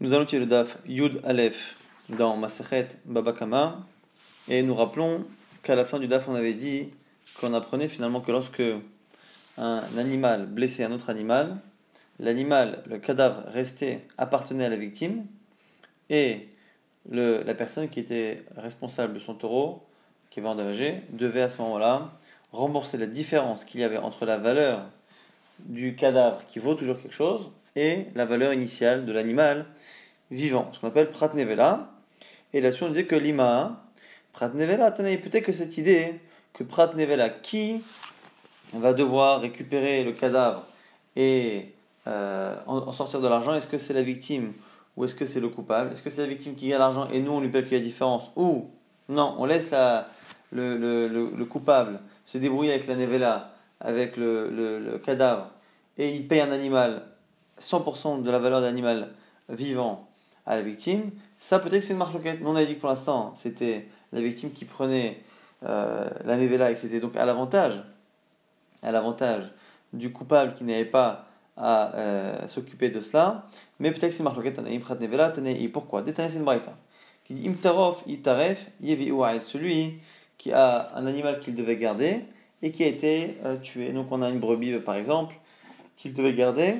Nous allons tirer le daf Yud Aleph dans Masechet Babakama et nous rappelons qu'à la fin du daf on avait dit qu'on apprenait finalement que lorsque un animal blessait un autre animal, l'animal, le cadavre resté appartenait à la victime et le, la personne qui était responsable de son taureau, qui avait endommagé, devait à ce moment-là rembourser la différence qu'il y avait entre la valeur du cadavre qui vaut toujours quelque chose et la valeur initiale de l'animal vivant, ce qu'on appelle pratnevela. Et là-dessus, on disait que lima, pratnevela, peut-être que cette idée que pratnevela, qui va devoir récupérer le cadavre et euh, en, sortir de l'argent, est-ce que c'est la victime ou est-ce que c'est le coupable? Est-ce que c'est la victime qui gagne l'argent et nous on lui paye qu'il y a différence Ou non, on laisse la, le, le, le, coupable se débrouiller avec la nevela, avec le, cadavre, et il paye un animal 100% de la valeur de l'animal vivant à la victime, ça peut-être que c'est une marque Mais on a dit que pour l'instant, c'était la victime qui prenait euh, la nevela et c'était donc à l'avantage, à l'avantage du coupable qui n'avait pas à euh, s'occuper de cela. Mais peut-être que c'est marque Tanaïm Prat Nevela, Tanaï. Pourquoi? Détaillé, c'est une. Qui dit Imtarof, Itaref, Yevi celui qui a un animal qu'il devait garder et qui a été euh, tué. Donc on a une brebis par exemple qu'il devait garder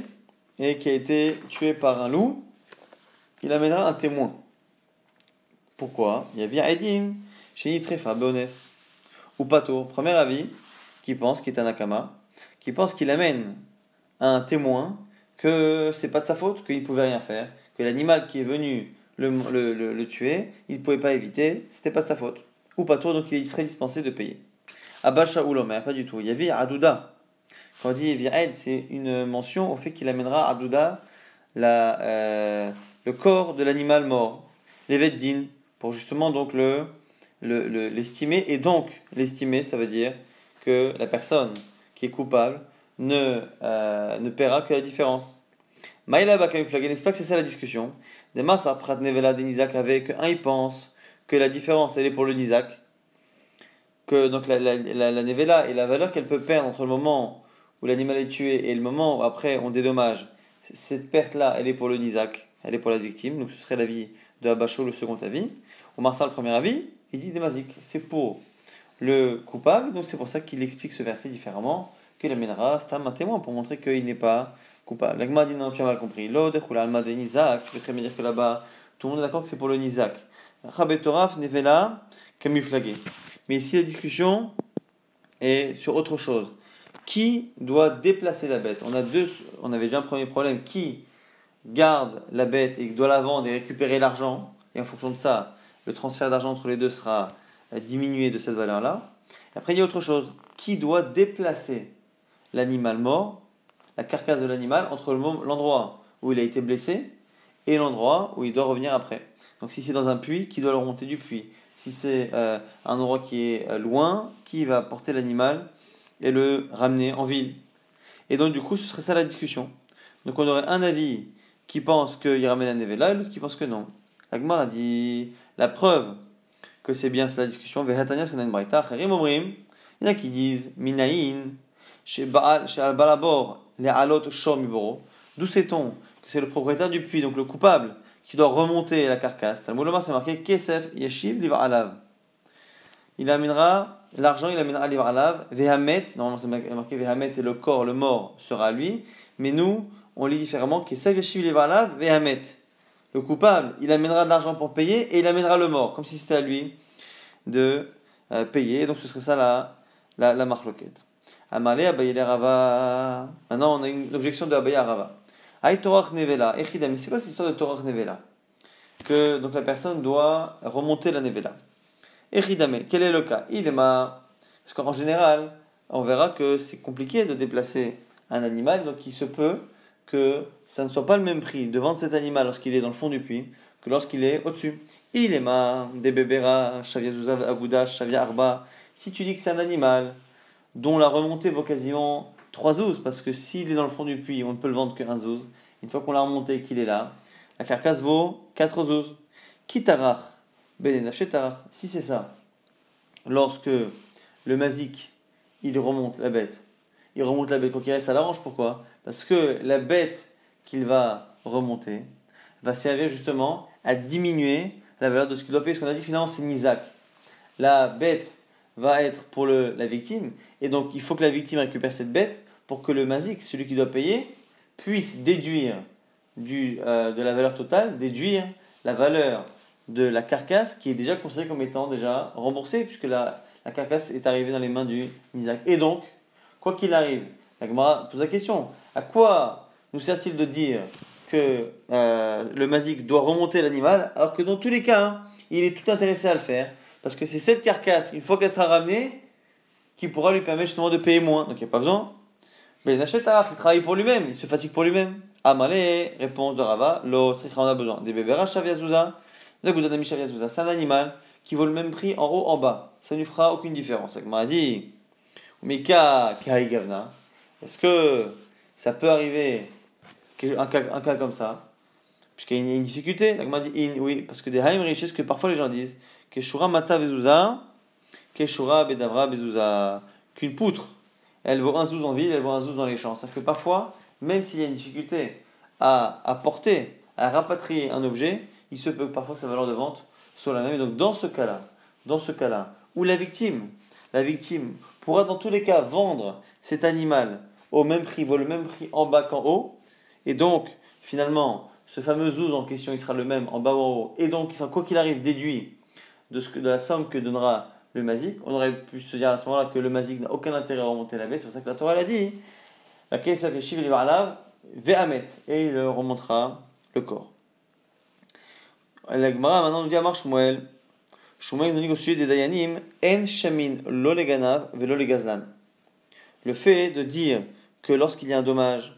et qui a été tué par un loup, il amènera un témoin. Pourquoi? Il y a bien Edim, chez Nitrefa, Beones, ou Pato, premier avis, qui pense, qui est un Akama, qui pense qu'il amène un témoin que c'est pas de sa faute, qu'il ne pouvait rien faire, que l'animal qui est venu le, le, le, tuer, il ne pouvait pas éviter, c'était pas de sa faute. Ou Pato, donc il serait dispensé de payer. Abasha ou pas du tout. Il y avait Adouda, quand on dit Vir'ed, c'est une mention au fait qu'il amènera à Douda la, euh, le corps de l'animal mort, l'éveddin, pour justement donc le, l'estimer. Le, et donc, l'estimer, ça veut dire que la personne qui est coupable ne, euh, ne paiera que la différence. Maïla n'est-ce pas que c'est ça la discussion? Des masses nevela de Nizak avec un, il pense que la différence, elle est pour le Nizak. Que donc la, la, la, la nevela et la valeur qu'elle peut perdre entre le moment où l'animal est tué et le moment où après on dédommage, cette perte-là, elle est pour le Nizak, elle est pour la victime, donc ce serait l'avis de Abacho, le second avis. Au Marsa, le premier avis, il dit Demazik, c'est pour le coupable, donc c'est pour ça qu'il explique ce verset différemment, qu'il amènera Stam un témoin pour montrer qu'il n'est pas coupable. L'agma dit non, tu as mal compris. Ou l'alma de Nizak, je bien dire que là-bas, tout le monde est d'accord que c'est pour le Nizak. Chabetoraf Nevela, camouflagé. Mais ici, la discussion est sur autre chose qui doit déplacer la bête? On, avait déjà un premier problème. Qui garde la bête et doit la vendre et récupérer l'argent? Et en fonction de ça, le transfert d'argent entre les deux sera diminué de cette valeur-là. Après, il y a autre chose. Qui doit déplacer l'animal mort, la carcasse de l'animal, entre l'endroit où il a été blessé et l'endroit où il doit revenir après? Donc si c'est dans un puits, qui doit le remonter du puits? Si c'est euh, un endroit qui est euh, loin, qui va porter l'animal et le ramener en ville. Et donc, du coup, ce serait ça la discussion. Donc, on aurait un avis qui pense qu'il ramène la Nevela et l'autre qui pense que non. Agmar a dit la preuve que c'est bien c'est la discussion. Il y en a qui disent Minaïn, chez Balabor, les alot shomiboro. D'où sait-on que c'est le propriétaire du puits, donc le coupable, qui doit remonter la carcasse? Talmud c'est marqué Kesef Yeshiv Liva Alav. Il amènera l'argent il amènera à alav, vehamet, normalement c'est marqué vehamet et le corps, le mort sera à lui, mais nous, on lit différemment, alav, vehamet. Le coupable, il amènera de l'argent pour payer et il amènera le mort, comme si c'était à lui de euh, payer, donc ce serait ça la, la, la marloquette. Amalé Abayele Rava. Maintenant, on a une objection de Abaye Rava. Aïe Torah Nevela. Mais c'est quoi cette histoire de Torah Nevela? Que donc la personne doit remonter la Nevela. Eridame, quel est le cas Il est ma. Parce qu'en général, on verra que c'est compliqué de déplacer un animal, donc il se peut que ça ne soit pas le même prix de vendre cet animal lorsqu'il est dans le fond du puits que lorsqu'il est au-dessus. Il est ma, des bébéras, Shavia Aguda, Shavia Arba. Si tu dis que c'est un animal dont la remontée vaut quasiment 3 zouz, parce que s'il est dans le fond du puits, on ne peut le vendre qu'un zouz. Une fois qu'on l'a remonté et qu'il est là, la carcasse vaut 4 zouz. Kitarach, si c'est ça, lorsque le mazik, il remonte la bête, il remonte la bête, quand il reste à l'arrange, pourquoi? Parce que la bête qu'il va remonter va servir justement à diminuer la valeur de ce qu'il doit payer. Ce qu'on a dit finalement, c'est Nizak. La bête va être pour le, la victime, et donc il faut que la victime récupère cette bête pour que le mazik, celui qui doit payer, puisse déduire du, euh, de la valeur totale, déduire la valeur de la carcasse qui est déjà considérée comme étant déjà remboursée, puisque la, carcasse est arrivée dans les mains du Nizak. Et donc, quoi qu'il arrive, la Gemara pose la question à quoi nous sert-il de dire que euh, le mazik doit remonter l'animal, alors que dans tous les cas, il est tout intéressé à le faire, parce que c'est cette carcasse, une fois qu'elle sera ramenée, qui pourra lui permettre justement de payer moins. Donc il n'y a pas besoin. Mais il travaille pour lui-même, il se fatigue pour lui-même. Amalé, réponse de Rava, l'autre, on a besoin. Des bébés Shaviazouza, c'est un animal qui vaut le même prix en haut, en bas. Ça ne lui fera aucune différence. m'a dit, est-ce que ça peut arriver un cas, un cas comme ça Puisqu'il y a une difficulté? oui, parce que des haïm ce que parfois les gens disent, que shura mata bezuza, que shura bedavra bezuza, qu'une poutre, elle vaut un zouz en ville, elle vaut un zouz dans les champs. C'est-à-dire que parfois, même s'il y a une difficulté à, à porter, à rapatrier un objet, il se peut que parfois sa valeur de vente soit la même. Et donc dans ce cas-là, dans ce cas-là, où la victime, la victime pourra dans tous les cas vendre cet animal au même prix, vaut le même prix en bas qu'en haut, et donc finalement ce fameux zouz en question il sera le même en bas ou en haut, et donc quoi qu'il arrive déduit de, ce que, de la somme que donnera le mazik. On aurait pu se dire à ce moment-là que le mazik n'a aucun intérêt à remonter la bête, c'est pour ça que la Torah l'a dit. La et il remontera le corps. La Gemara maintenant nous dit à Shmuel. Shmuel nous dit au sujet des Dayanim En shamin lo. Le fait de dire que lorsqu'il y a un dommage,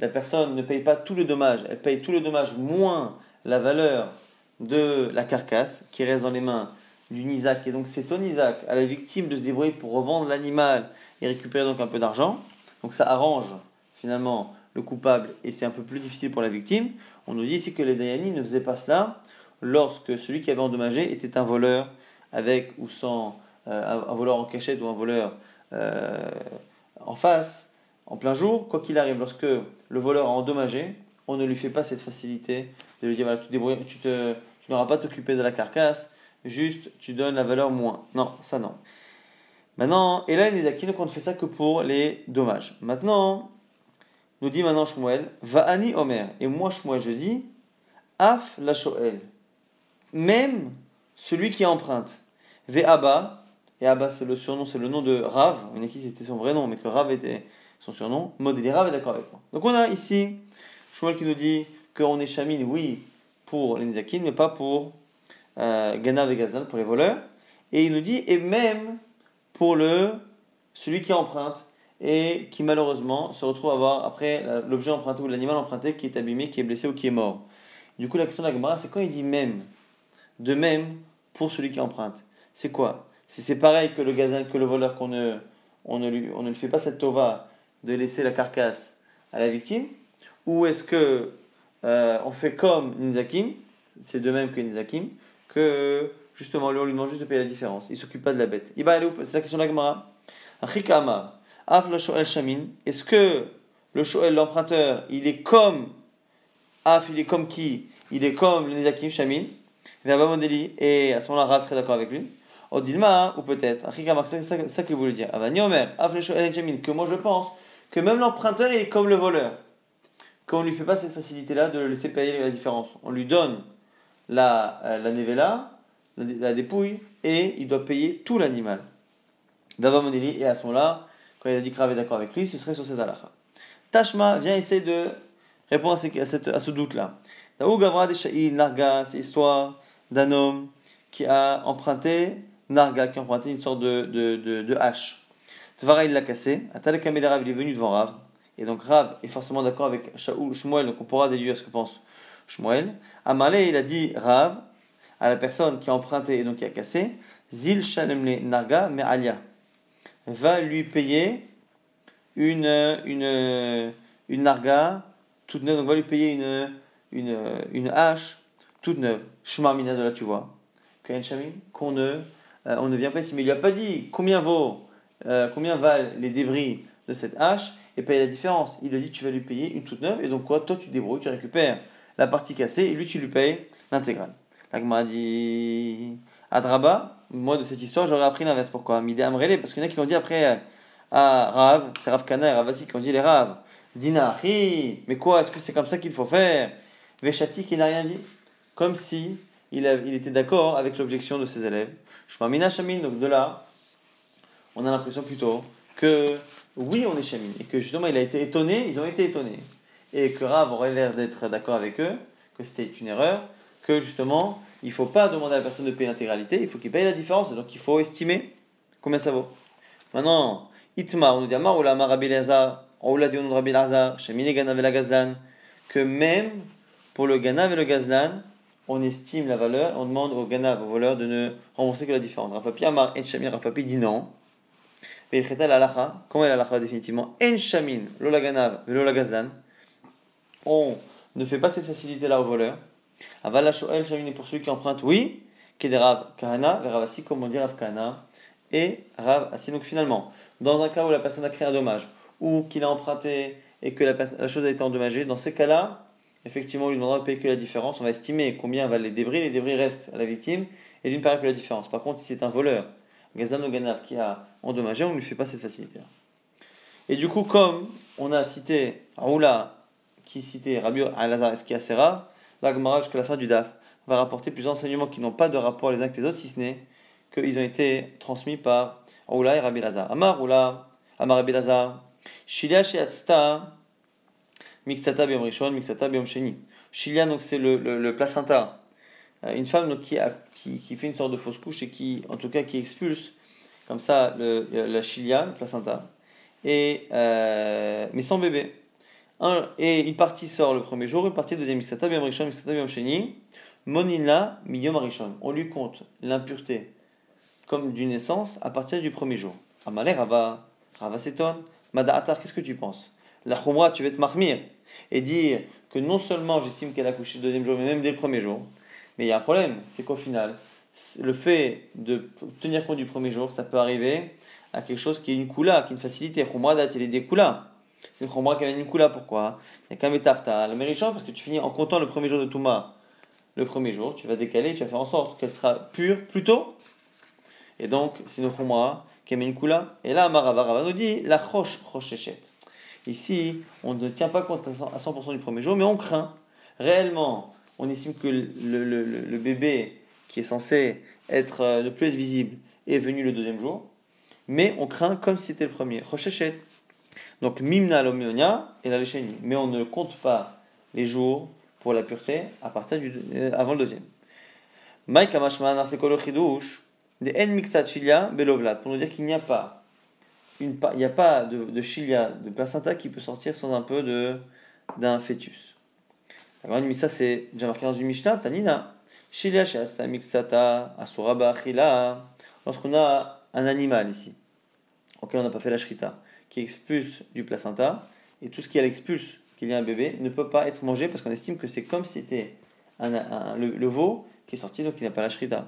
la personne ne paye pas tout le dommage, elle paye tout le dommage moins la valeur de la carcasse qui reste dans les mains du Nizak. Et donc c'est au Nizak, à la victime, de se débrouiller pour revendre l'animal et récupérer donc un peu d'argent. Donc ça arrange finalement le coupable et c'est un peu plus difficile pour la victime. On nous dit ici que les Dayanim ne faisaient pas cela lorsque celui qui avait endommagé était un voleur avec ou sans euh, un voleur en cachette ou un voleur euh, en face, en plein jour, quoi qu'il arrive, lorsque le voleur a endommagé, on ne lui fait pas cette facilité de lui dire voilà, tu, tu, tu n'auras pas à t'occuper de la carcasse, juste tu donnes la valeur moins. Non, ça non. Maintenant, et là, donc on ne fait ça que pour les dommages. Maintenant, nous dit maintenant Shmuel, va ani Omer. Et moi, Shmuel, je dis, af la shoel même celui qui emprunte. Ve Abba, et Abba c'est le surnom, c'est le nom de Rav, qui c'était son vrai nom, mais que Rav était son surnom, Modéli Rav est d'accord avec moi. Donc on a ici Shmuel qui nous dit qu'on est chamine, oui, pour les Nizakin, mais pas pour euh, Ganav et Gazan, pour les voleurs. Et il nous dit, et même pour le celui qui emprunte et qui malheureusement se retrouve à avoir après l'objet emprunté ou l'animal emprunté qui est abîmé, qui est blessé ou qui est mort. Du coup, la question de la Gemara, c'est quand il dit même de même pour celui qui emprunte. C'est quoi? C'est pareil que le gazin, que le voleur, qu'on ne, on ne, lui, on ne fait pas cette tova de laisser la carcasse à la victime? Ou est-ce que euh, on fait comme Nizakim, c'est de même que Nizakim, que justement lui on lui demande juste de payer la différence, il s'occupe pas de la bête. C'est la question de la Gemara. Est-ce que le shoel, l'emprunteur, il est comme Af, il est comme qui? Il est comme Nizakim, Shamin? Et à ce moment-là, Rav serait d'accord avec lui. Odilma, ou peut-être, c'est ça qu'il voulait dire. Omer, que moi je pense que même l'emprunteur est comme le voleur. Qu'on ne lui fait pas cette facilité-là de le laisser payer la différence. On lui donne la, euh, la nevela, la, dépouille, et il doit payer tout l'animal. Moneli, et à ce moment-là, quand il a dit que Rav est d'accord avec lui, ce serait sur cette halakha. Tashma vient essayer de répondre à, à ce doute-là. Narga, c'est l'histoire d'un homme qui a emprunté, Narga, qui a emprunté une sorte de, de, de, hache. Tvara, il l'a cassé. Atalek il est venu devant Rav. Et donc Rav est forcément d'accord avec Shaoul, Shmuel, donc on pourra déduire ce que pense Shmuel. Amalé, il a dit Rav à la personne qui a emprunté et donc qui a cassé Zil Shalemle Narga mais Alia va lui payer une, une, une Narga toute neuve, donc va lui payer une, une, une hache toute neuve. Shmarmina de là, tu vois. Qu'on ne, euh, on ne vient pas ici. Mais il lui a pas dit combien vaut, euh, combien valent les débris de cette hache et payer la différence. Il a dit tu vas lui payer une toute neuve et donc quoi Toi tu débrouilles, tu récupères la partie cassée, et lui, tu lui payes l'intégrale. L'agma dit Adraba, moi de cette histoire, j'aurais appris l'inverse. Pourquoi? Midé Amrele, parce qu'il y en a qui ont dit après à Rav, c'est Rav Kana et Ravasi qui ont dit les Rav, Dina, mais quoi, est-ce que c'est comme ça qu'il faut faire? Veshati qui n'a rien dit. Comme si il, était d'accord avec l'objection de ses élèves. Shmamina Shamin, donc de là, on a l'impression plutôt que oui, on est Shamin, et que justement il a été étonné, ils ont été étonnés, et que Rav aurait l'air d'être d'accord avec eux, que c'était une erreur, que justement il ne faut pas demander à la personne de payer l'intégralité, il faut qu'il paye la différence, donc il faut estimer combien ça vaut. Maintenant, Itma, on nous dit Amar ou la Rabbi Lazar, ou la Dion Rabbi Lazar, Shemine Ganav Gazlan, que même pour le Ganav et le Gazlan, on estime la valeur, on demande au Ganav, au voleur, de ne rembourser que la différence. Rafapi Amar En Shamir, Rafapi dit non. Mais il l'alacha, comment est l'alacha définitivement? En Shamin, Lola Ganav, Lola Gazlan, on ne fait pas cette facilité-là au voleur. Aval Shoel Shamin, pour celui qui emprunte, oui, qui est des Rav Kahana, vers Ravasi, comme on dit Rav Kahana, et Rav Assi. Donc finalement, dans un cas où la personne a créé un dommage, ou qu'il a emprunté et que la, chose a été endommagée, dans ces cas-là, effectivement, on lui demandera de payer que la différence. On va estimer combien valent les débris. Les débris restent à la victime et lui ne que la différence. Par contre, si c'est un voleur, Gazan ou Ganav, qui a endommagé, on ne lui fait pas cette facilité-là. Et du coup, comme on a cité Roula, qui citait Rabbi Al-Azhar, ce qui est assez rare, la Gemara, jusqu'à la fin du DAF, va rapporter plusieurs enseignements qui n'ont pas de rapport les uns avec les autres, si ce n'est qu'ils ont été transmis par Roula et Rabbi Lazar. Amar Roula, Amar Rabbi Lazar, Shilia Sheatzta, Mixata Biom Rishon, Mixata Biom Sheni. Donc c'est le, le, placenta. Euh, une femme donc, qui, a, qui, qui, fait une sorte de fausse couche et qui, en tout cas, qui expulse comme ça le, la chilia, le placenta, et, euh, mais sans bébé. Un, et une partie sort le premier jour, une partie deuxième. Mixata Biom Rishon, Mixata Biom Sheni. Monina Miyom. On lui compte l'impureté comme d'une naissance à partir du premier jour. Amalé Rava, Rava s'étonne. Atar, qu'est-ce que tu penses? La Khumra, tu vas te marmir et dire que non seulement j'estime qu'elle a couché le deuxième jour, mais même dès le premier jour. Mais il y a un problème, c'est qu'au final, le fait de tenir compte du premier jour, ça peut arriver à quelque chose qui est une kula, qui est une facilité. Il des. C'est une khumra qui a une kula, pourquoi? Il n'y a qu'un métarta. Le méritant, parce que tu finis en comptant le premier jour de Touma. Le premier jour, tu vas décaler, tu vas faire en sorte qu'elle sera pure plus tôt. Et donc, c'est une khumra Kula. Et là, Maravara nous dit la roche rochechette. Ici, on ne tient pas compte à 100% du premier jour, mais on craint. Réellement, on estime que le, bébé qui est censé être, euh, ne plus être visible est venu le deuxième jour, mais on craint comme si c'était le premier. Rochechette. Donc, Mimna l'omionia et la lécheni. Mais on ne compte pas les jours pour la pureté à partir du, euh, avant le deuxième. Maïka belovlat, pour nous dire qu'il n'y a pas il n'y a pas de, de chilia, de placenta qui peut sortir sans un peu de d'un fœtus. Alors, mais ça c'est déjà marqué dans une Mishnah, Tanina. Chilia shasta mixata asuraba achila. Lorsqu'on a un animal ici, auquel on n'a pas fait la shrita, qui expulse du placenta, et tout ce qui l'expulse, qu'il y a un bébé, ne peut pas être mangé parce qu'on estime que c'est comme si c'était un, le, veau qui est sorti, donc il n'a pas la shrita.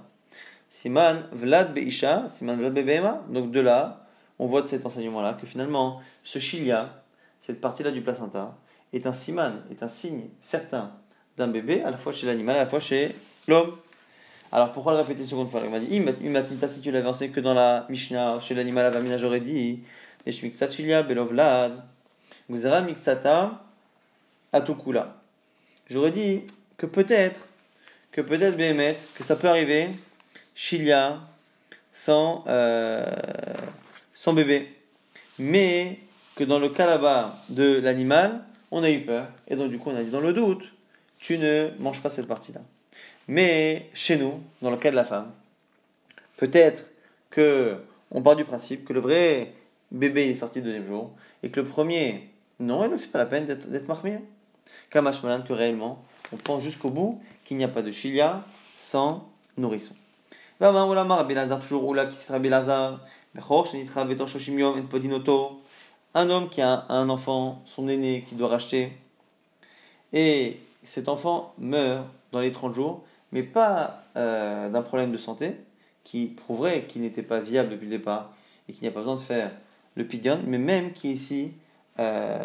Siman Vlad Beisha, Siman Vlad Bebema. Donc de là, on voit de cet enseignement-là que finalement, ce chilia, cette partie-là du placenta, est un siman, est un signe certain d'un bébé, à la fois chez l'animal, à la fois chez l'homme. Alors pourquoi le répéter une seconde fois? Il m'a dit, si tu l'avais enseigné que dans la Mishnah, chez l'animal, Avamina, j'aurais dit, Eshmiksat chilia, belovlad, Guzera miksata. J'aurais dit que peut-être, que peut-être, Béhémet, que ça peut arriver Chilia sans, euh, sans bébé. Mais que dans le cas là-bas de l'animal, on a eu peur. Et donc du coup on a dit dans le doute, tu ne manges pas cette partie-là. Mais chez nous, dans le cas de la femme, peut-être que on part du principe que le vrai bébé est sorti le deuxième jour et que le premier, non, et donc c'est pas la peine d'être marmé. Kamash malin que réellement, on pense jusqu'au bout qu'il n'y a pas de chilia sans nourrisson. toujours Un homme qui a un enfant, son aîné, qui doit racheter, et cet enfant meurt dans les 30 jours, mais pas euh, d'un problème de santé, qui prouverait qu'il n'était pas viable depuis le départ, et qu'il n'y a pas besoin de faire le pidion, mais même qui ici euh,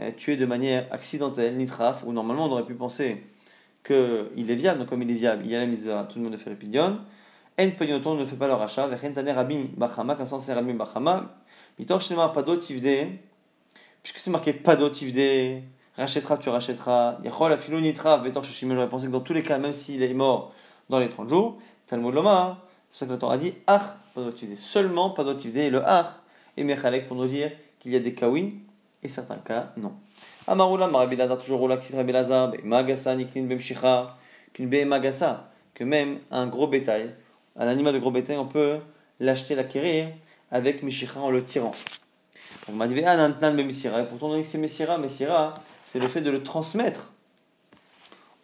euh, tué de manière accidentelle, nitraf, où normalement on aurait pu penser qu'il est viable, donc comme il est viable, il y a la mitzvah, tout le monde fait le pidion. En pognoton ne fait pas le rachat, vechen tane rabbi bachama, comme ça c'est rabbi bachama, mitor shnema padot tivde, puisque c'est marqué padot tivde, rachètera, tu rachèteras, yachol afilo nitraf, vetor shishime, j'aurais pensé que dans tous les cas, même s'il est mort dans les 30 jours, Talmud Loma, c'est ça que la Torah dit, ach, padot tivde, seulement padot tivde, et le ach, et mechalek pour nous dire qu'il y a des oui, et certains cas non. Amarula, Rabbi toujours Roula, Rabbi Lazar, Magasa, Niklin, Bemshicha, qu'une Magasa, que même un gros bétail, un animal de gros bétail, on peut l'acheter, l'acquérir avec Mishicha en le tirant. On m'a dit, ah, et pourtant on c'est Messira, Messira, c'est le fait de le transmettre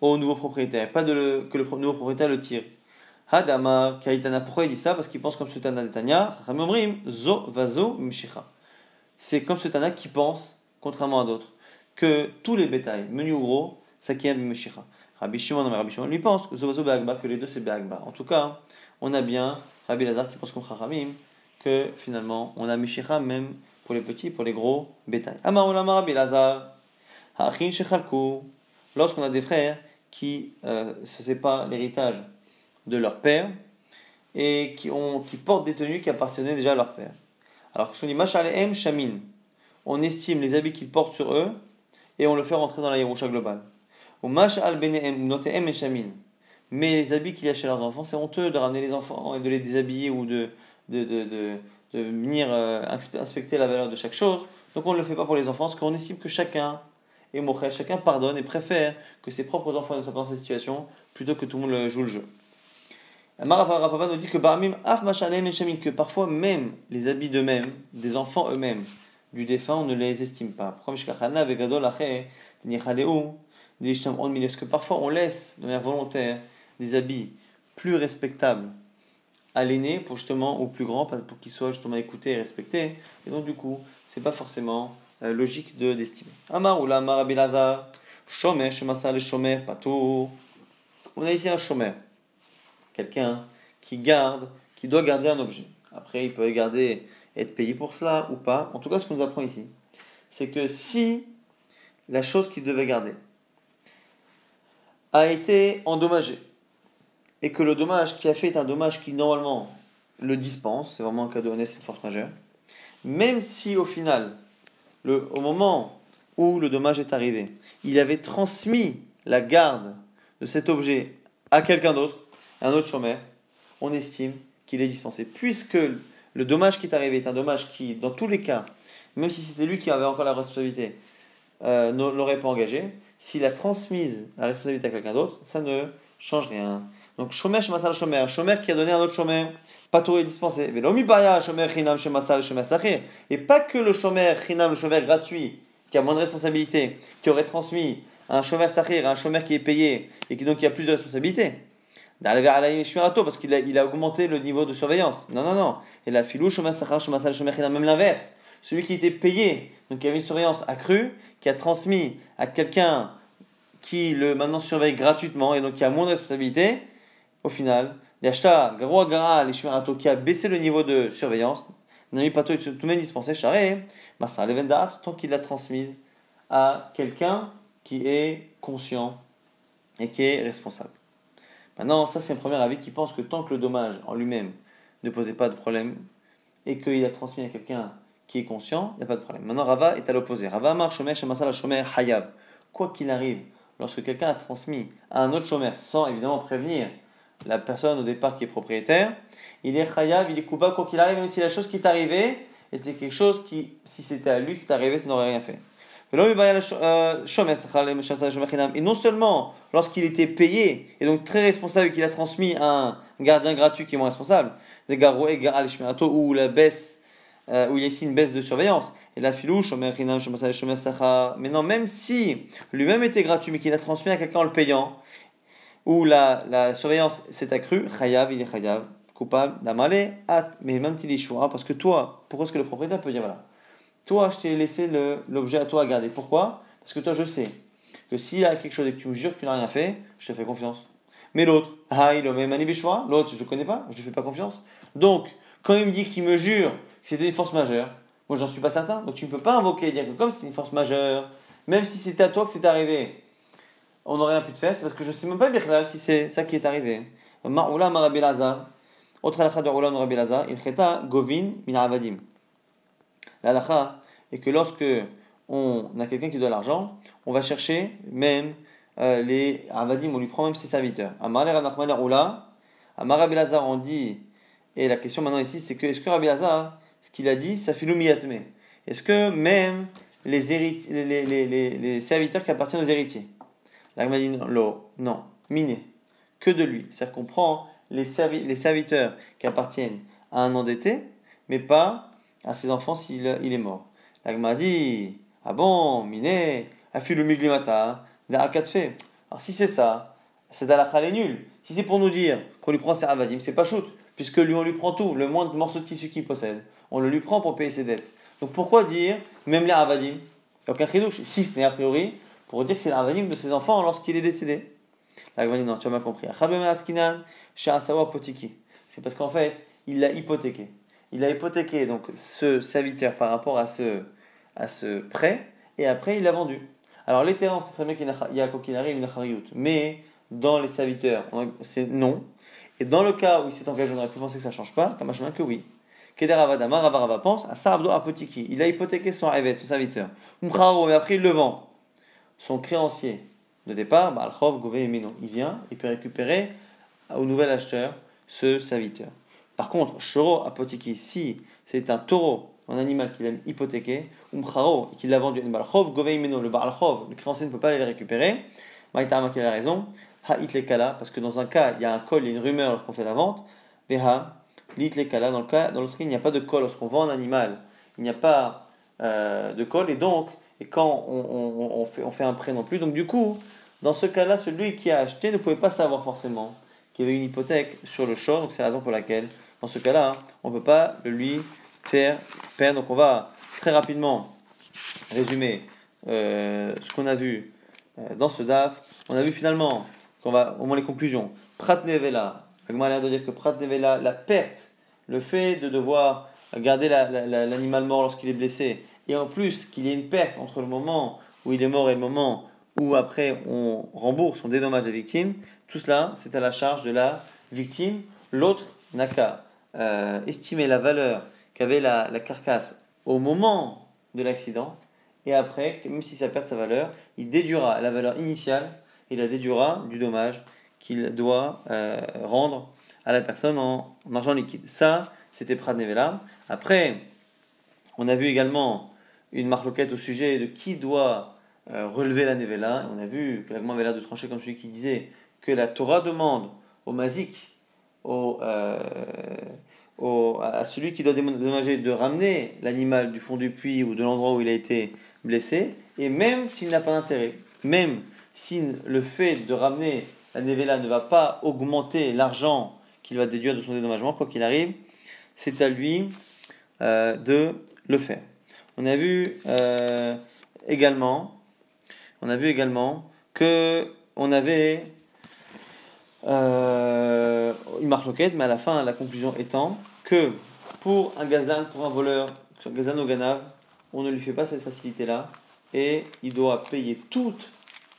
au nouveau propriétaire, pas de le, que le nouveau propriétaire le tire. Hadamar, Kaitana, pourquoi il dit ça? Parce qu'il pense comme Tanya, Ramomrim, Zo, Vazo, Mishicha. C'est comme Sultana qui pense, contrairement à d'autres, que tous les bétails, menus ou gros, ça qui est Mishicha. Rabbi Shimon, Rabbi Shimon lui pense que Zo, Vazo, Be'agba, que les deux c'est Be'agba. En tout cas, on a bien Rabbi Lazar qui pense comme Chachamim que finalement on a Mishicha même pour les petits, pour les gros bétails. Amar Rabbi Lazar, Ha'achin Shechalku, lorsqu'on a des frères qui euh, se séparent l'héritage de leur père et qui, ont, qui portent des tenues qui appartenaient déjà à leur père. Alors que son dit M Shamin, on estime les habits qu'ils portent sur eux et on le fait rentrer dans la Yerusha globale. Ou Mashal Noteem et Shamin. Mais les habits qu'il y a chez leurs enfants, c'est honteux de ramener les enfants et de les déshabiller ou de, de, de, de, de venir euh, inspecter la valeur de chaque chose. Donc on ne le fait pas pour les enfants, parce qu'on estime que chacun est moché, chacun pardonne et préfère que ses propres enfants ne soient pas dans cette situation plutôt que tout le monde joue le jeu. Rapava nous dit que que parfois même les habits d'eux-mêmes, des enfants eux-mêmes, du défunt, on ne les estime pas. Parce que parfois on laisse de manière volontaire des habits plus respectables à l'aîné pour justement au plus grand pour qu'il soit justement écouté et respecté et donc du coup c'est pas forcément euh, logique de d'estimer Amar ou Amar Shomer Shemasa le Shomer on a ici un Shomer quelqu'un qui garde, qui doit garder un objet. Après, il peut garder, être payé pour cela ou pas. En tout cas, ce qu'on nous apprend ici, c'est que si la chose qu'il devait garder a été endommagée, et que le dommage qui a fait est un dommage qui normalement le dispense, c'est vraiment un cas de c'est une force majeure, même si au final, le, au moment où le dommage est arrivé, il avait transmis la garde de cet objet à quelqu'un d'autre, un autre chômeur, on estime qu'il est dispensé. Puisque le dommage qui est arrivé est un dommage qui, dans tous les cas, même si c'était lui qui avait encore la responsabilité, euh, ne l'aurait pas engagé, s'il a transmis la responsabilité à quelqu'un d'autre, ça ne change rien. Donc, chômeur chez Massal chômeur, un chômeur qui a donné à un autre chômeur, pas tout est dispensé. Et pas que le chômeur chinam, le chômeur gratuit, qui a moins de responsabilité, qui aurait transmis un chômeur sahir, un chômeur qui est payé et qui donc qui a plus de responsabilité parce qu'il a, il a augmenté le niveau de surveillance. Non, non, non. Et la filou, même l'inverse. Celui qui était payé, donc qui avait une surveillance accrue, qui a transmis à quelqu'un qui le maintenant surveille gratuitement et donc qui a moins de responsabilité, au final, qui a baissé le niveau de surveillance, n'a pas tout de même dispensé, charé, tant qu'il l'a transmise à quelqu'un qui est conscient et qui est responsable. Maintenant, ça c'est un premier avis qui pense que tant que le dommage en lui-même ne posait pas de problème et qu'il a transmis à quelqu'un qui est conscient, il n'y a pas de problème. Maintenant, Rava est à l'opposé. Rava marche shomer shemasal shomer hayab. Quoi qu'il arrive, lorsque quelqu'un a transmis à un autre shomer sans évidemment prévenir la personne au départ qui est propriétaire, il est hayab, il est coupable quoi qu'il arrive, même si la chose qui est arrivée était quelque chose qui, si c'était à lui, c'est arrivé, ça n'aurait rien fait. Euh, et non seulement lorsqu'il était payé, et donc très responsable, qu'il a transmis à un gardien gratuit qui est moins responsable, ou la baisse, euh, où il y a ici une baisse de surveillance, et la filou, mais non, même si lui-même était gratuit, mais qu'il a transmis à quelqu'un en le payant, où la, la surveillance s'est accrue, chayav, il est chayav, coupable d'amalé, mais même choix, parce que toi, pourquoi est-ce que le propriétaire peut dire voilà toi, je t'ai laissé l'objet à toi à garder. Pourquoi? Parce que toi, je sais que s'il a quelque chose et que tu me jures que tu n'as rien fait, je te fais confiance. Mais l'autre, ah, il l'autre, je ne connais pas, je ne fais pas confiance. Donc, quand il me dit qu'il me jure que c'était une force majeure, Moi, j'en suis pas certain. Donc, tu ne peux pas invoquer dire que comme c'est une force majeure, même si c'était à toi que c'est arrivé, on n'aurait te faire. C'est parce que je ne sais même pas, si c'est ça qui est arrivé. Ma'oula Marabi Lazar. Autre halakha de Oula Marabi Lazar. Il cheta Govin min avadim. L'halakha est que lorsque on a quelqu'un qui doit l'argent, on va chercher même euh, les avadim, on lui prend même ses serviteurs. Amar Ranachman Oula. Amar Rabbi Lazar, on dit. Et la question maintenant ici, c'est que est-ce que Rabbi Lazar, ce qu'il a dit, ça fait l'oumiatme Est-ce que même les, les, les, les, serviteurs qui appartiennent aux héritiers? L'Agma non, non, miné, que de lui. C'est-à-dire qu'on prend les, serviteurs qui appartiennent à un endetté, mais pas à ses enfants s'il il est mort. L'Agma dit ah bon, miné, affu le miglimata, fait. Alors si c'est ça, c'est d'alakha est nul. Si c'est pour nous dire qu'on lui prend ses avadim, c'est pas shoot, puisque lui on lui prend tout, le moindre morceau de tissu qu'il possède, on le lui prend pour payer ses dettes. Donc pourquoi dire même les avadim Aucun chidouche, si ce n'est a priori pour dire que c'est l'avadim de ses enfants lorsqu'il est décédé. La non, tu as mal compris. C'est parce qu'en fait, il l'a hypothéqué. Il a hypothéqué donc ce serviteur par rapport à ce, à ce prêt, et après il l'a vendu. Alors les terrains, c'est très bien qu'il y a quoi qu'il arrive une hariout, mais dans les serviteurs, c'est non. Et dans le cas où il s'est engagé, on aurait pu penser que ça ne change pas, comme que oui. Keder Avadama, Ravarava pense à Sarabdo Apotiki. Il a hypothéqué son Evet, son serviteur. Mais après il le vend. Son créancier de départ, et Mino. Il vient, il peut récupérer au nouvel acheteur ce serviteur. Par contre, Shoro Apotiki, si c'est un taureau, un animal qu'il a hypothéqué, Umcharo, qu'il l'a vendu, Balchov, Gové et Mino, le Balchov, le créancier ne peut pas aller le récupérer. Maïtama qui a raison? Ha it parce que dans un cas, il y a un col, il y a une rumeur lorsqu'on fait la vente. Veha kala, dans le cas, dans l'autre cas, il n'y a pas de col. Lorsqu'on vend un animal, il n'y a pas euh, de col, et donc, et quand on, fait, on fait un prêt non plus. Donc, du coup, dans ce cas-là, celui qui a acheté ne pouvait pas savoir forcément qu'il y avait une hypothèque sur le short. Donc, c'est la raison pour laquelle, dans ce cas-là, on ne peut pas le lui faire perdre. Donc, on va très rapidement résumer euh, ce qu'on a vu euh, dans ce DAF. On a vu finalement, qu'on va, au moins les conclusions, Prat Nevela, l'air de dire que Prat Nevela, la perte le fait de devoir garder l'animal mort lorsqu'il est blessé, et en plus qu'il y ait une perte entre le moment où il est mort et le moment où après on rembourse, on dédommage la victime, tout cela c'est à la charge de la victime. L'autre n'a qu'à euh, estimer la valeur qu'avait la, carcasse au moment de l'accident, et après, même si ça perd sa valeur, il déduira la valeur initiale et la déduira du dommage qu'il doit euh, rendre à la personne en, argent liquide. Ça, c'était Prad Nevela. Après, on a vu également une marloquette au sujet de qui doit euh, relever la Nevela. On a vu que l'Agma avait l'air de trancher comme celui qui disait que la Torah demande au mazik, euh, à celui qui doit dédommager, de ramener l'animal du fond du puits ou de l'endroit où il a été blessé, et même s'il n'a pas d'intérêt, même si le fait de ramener la Nevela ne va pas augmenter l'argent qu'il va déduire de son dédommagement, quoi qu'il arrive, c'est à lui euh, de le faire. On a vu euh, également, on a vu également que on avait euh, une marque mais à la fin, la conclusion étant que pour un gazan, pour un voleur, sur gazan au ganav, on ne lui fait pas cette facilité-là et il doit payer toute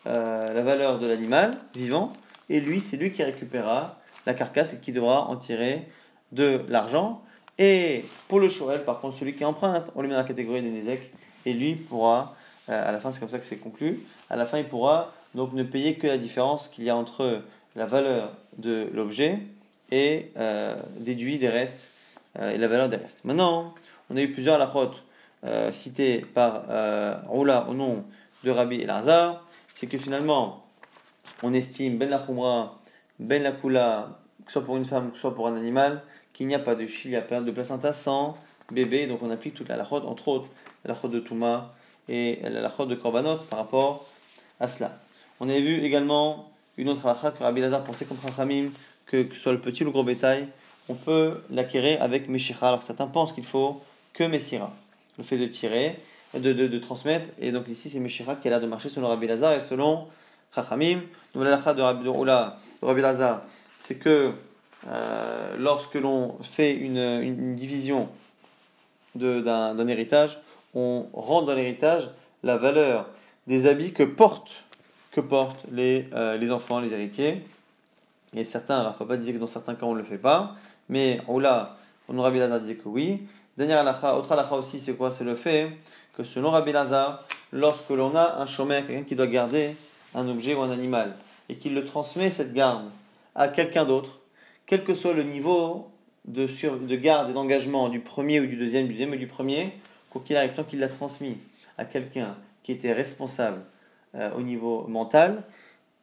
la valeur de l'animal vivant et lui, c'est lui qui récupérera la carcasse et qui devra en tirer de l'argent. Et pour le Shoel, par contre, celui qui emprunte, on lui met dans la catégorie des Nézek, et lui pourra, euh, à la fin, c'est comme ça que c'est conclu, à la fin, il pourra donc ne payer que la différence qu'il y a entre la valeur de l'objet et euh, déduit des restes euh, et la valeur des restes. Maintenant, on a eu plusieurs lachotes cités par Roula au nom de Rabbi Elazar, c'est que finalement, on estime Ben la ben la kula, que ce soit pour une femme, que ce soit pour un animal, qu'il n'y a pas de chilia, de placenta sans bébé. Donc on applique toute la lachot, entre autres la lachot de Touma et la lachot de Korbanot par rapport à cela. On a vu également une autre halakha que Rabbi Lazar pensait comme Chachamim, que, que soit le petit ou le gros bétail, on peut l'acquérir avec Meshicha. Alors certains pensent qu'il faut que Messira, le fait de tirer, de, de, de transmettre. Et donc ici c'est Meshicha qui a l'air de marcher selon Rabbi Lazar et selon Chachamim. Donc la de Rabbi Oula Rabbi Lazar, c'est que euh, lorsque l'on fait une, division d'un héritage, on rend dans l'héritage la valeur des habits que portent, que portent les, euh, les enfants, les héritiers. Et certains, alors papa disait que dans certains cas on ne le fait pas, mais là, on Rabbi Lazar disait que oui. Dernier alakha, autre alakha aussi, c'est quoi? C'est le fait que selon Rabbi Lazar, lorsque l'on a un chômeur, quelqu'un qui doit garder un objet ou un animal, et qu'il le transmet cette garde à quelqu'un d'autre, quel que soit le niveau de, de garde et d'engagement du premier ou du deuxième, du deuxième ou du premier, quoi qu'il arrive, tant qu'il l'a transmis à quelqu'un qui était responsable euh, au niveau mental,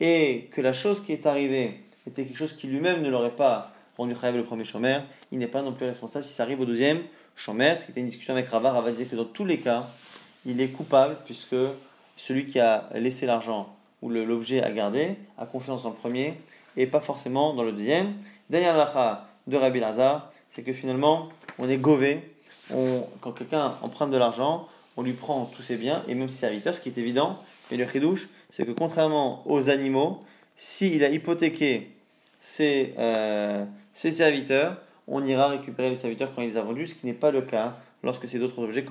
et que la chose qui est arrivée était quelque chose qui lui-même ne l'aurait pas rendu khayab le premier chômeur, il n'est pas non plus responsable si ça arrive au deuxième chômeur, ce qui était une discussion avec Rava, Rava disait que dans tous les cas, il est coupable puisque celui qui a laissé l'argent ou l'objet à garder a confiance dans le premier et pas forcément dans le deuxième. Dernière lacha de Rabbi Lazar, c'est que finalement, on est gové. On, quand quelqu'un emprunte de l'argent, on lui prend tous ses biens et même ses serviteurs, ce qui est évident. Mais le chidouche, c'est que contrairement aux animaux, s'il a hypothéqué ses, euh, ses serviteurs, on ira récupérer les serviteurs quand il les a vendus, ce qui n'est pas le cas lorsque c'est d'autres objets.